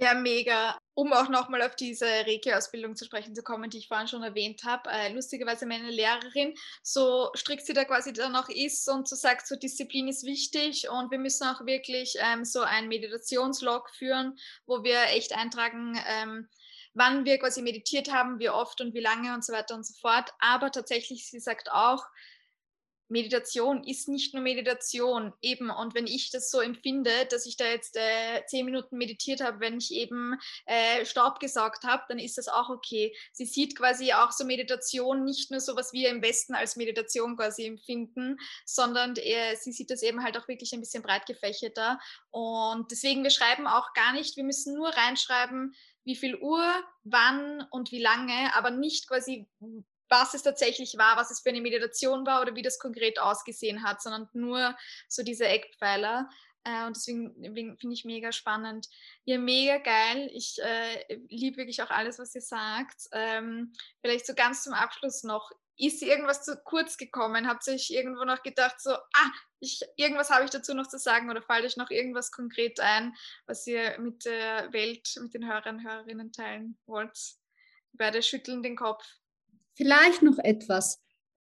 Ja, mega. Um auch nochmal auf diese Reiki-Ausbildung zu sprechen zu kommen, die ich vorhin schon erwähnt habe. Äh, lustigerweise meine Lehrerin, so strikt sie da quasi dann auch ist und so sagt, so Disziplin ist wichtig und wir müssen auch wirklich ähm, so ein Meditationslog führen, wo wir echt eintragen, ähm, wann wir quasi meditiert haben, wie oft und wie lange und so weiter und so fort. Aber tatsächlich, sie sagt auch, Meditation ist nicht nur Meditation eben. Und wenn ich das so empfinde, dass ich da jetzt äh, zehn Minuten meditiert habe, wenn ich eben äh, Staub gesaugt habe, dann ist das auch okay. Sie sieht quasi auch so Meditation nicht nur so, was wir im Westen als Meditation quasi empfinden, sondern äh, sie sieht das eben halt auch wirklich ein bisschen breit gefächerter. Und deswegen, wir schreiben auch gar nicht, wir müssen nur reinschreiben, wie viel Uhr, wann und wie lange, aber nicht quasi was es tatsächlich war, was es für eine Meditation war oder wie das konkret ausgesehen hat, sondern nur so diese Eckpfeiler. Äh, und deswegen finde ich mega spannend. Ihr mega geil. Ich äh, liebe wirklich auch alles, was ihr sagt. Ähm, vielleicht so ganz zum Abschluss noch. Ist irgendwas zu kurz gekommen? Habt ihr euch irgendwo noch gedacht, so, ah, ich, irgendwas habe ich dazu noch zu sagen oder fällt euch noch irgendwas konkret ein, was ihr mit der Welt, mit den Hörern und Hörerinnen teilen wollt? Beide schütteln den Kopf. Vielleicht noch etwas.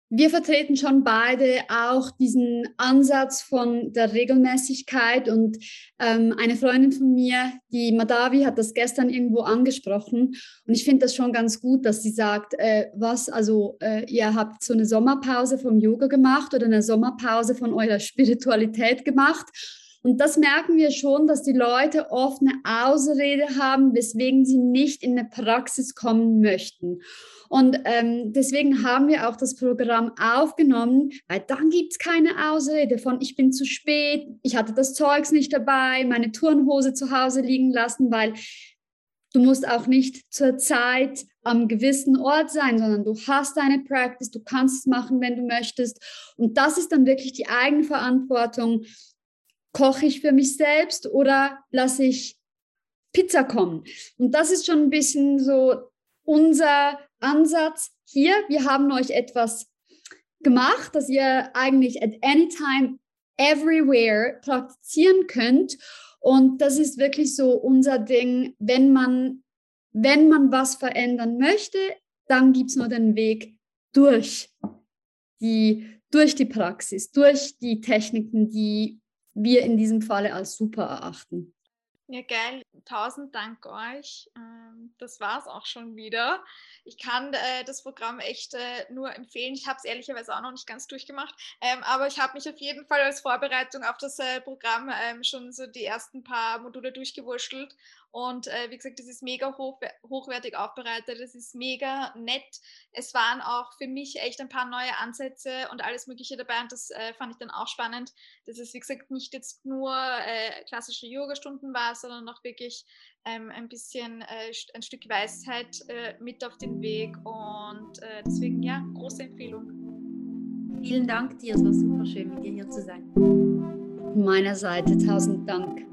Wir vertreten schon beide auch diesen Ansatz von der Regelmäßigkeit und ähm, eine Freundin von mir, die Madavi, hat das gestern irgendwo angesprochen und ich finde das schon ganz gut, dass sie sagt, äh, was, also äh, ihr habt so eine Sommerpause vom Yoga gemacht oder eine Sommerpause von eurer Spiritualität gemacht und das merken wir schon, dass die Leute oft eine Ausrede haben, weswegen sie nicht in eine Praxis kommen möchten. Und ähm, deswegen haben wir auch das Programm aufgenommen, weil dann gibt es keine Ausrede von, ich bin zu spät, ich hatte das Zeugs nicht dabei, meine Turnhose zu Hause liegen lassen, weil du musst auch nicht zur Zeit am gewissen Ort sein, sondern du hast deine Practice, du kannst es machen, wenn du möchtest. Und das ist dann wirklich die Eigenverantwortung. Koche ich für mich selbst oder lasse ich Pizza kommen? Und das ist schon ein bisschen so unser Ansatz hier. Wir haben euch etwas gemacht, dass ihr eigentlich at any time, everywhere praktizieren könnt. Und das ist wirklich so unser Ding, wenn man, wenn man was verändern möchte, dann gibt es nur den Weg durch die, durch die Praxis, durch die Techniken, die wir in diesem Falle als super erachten. Ja, geil. Tausend Dank euch. Ähm, das war es auch schon wieder. Ich kann äh, das Programm echt äh, nur empfehlen. Ich habe es ehrlicherweise auch noch nicht ganz durchgemacht, ähm, aber ich habe mich auf jeden Fall als Vorbereitung auf das äh, Programm ähm, schon so die ersten paar Module durchgewurschtelt und äh, wie gesagt, das ist mega hoch, hochwertig aufbereitet, es ist mega nett. Es waren auch für mich echt ein paar neue Ansätze und alles Mögliche dabei und das äh, fand ich dann auch spannend, dass es, wie gesagt, nicht jetzt nur äh, klassische Yoga-Stunden war, sondern auch wirklich ähm, ein bisschen äh, ein Stück Weisheit äh, mit auf den Weg und äh, deswegen, ja, große Empfehlung. Vielen Dank dir, es war super schön, mit dir hier zu sein. Meiner Seite tausend Dank.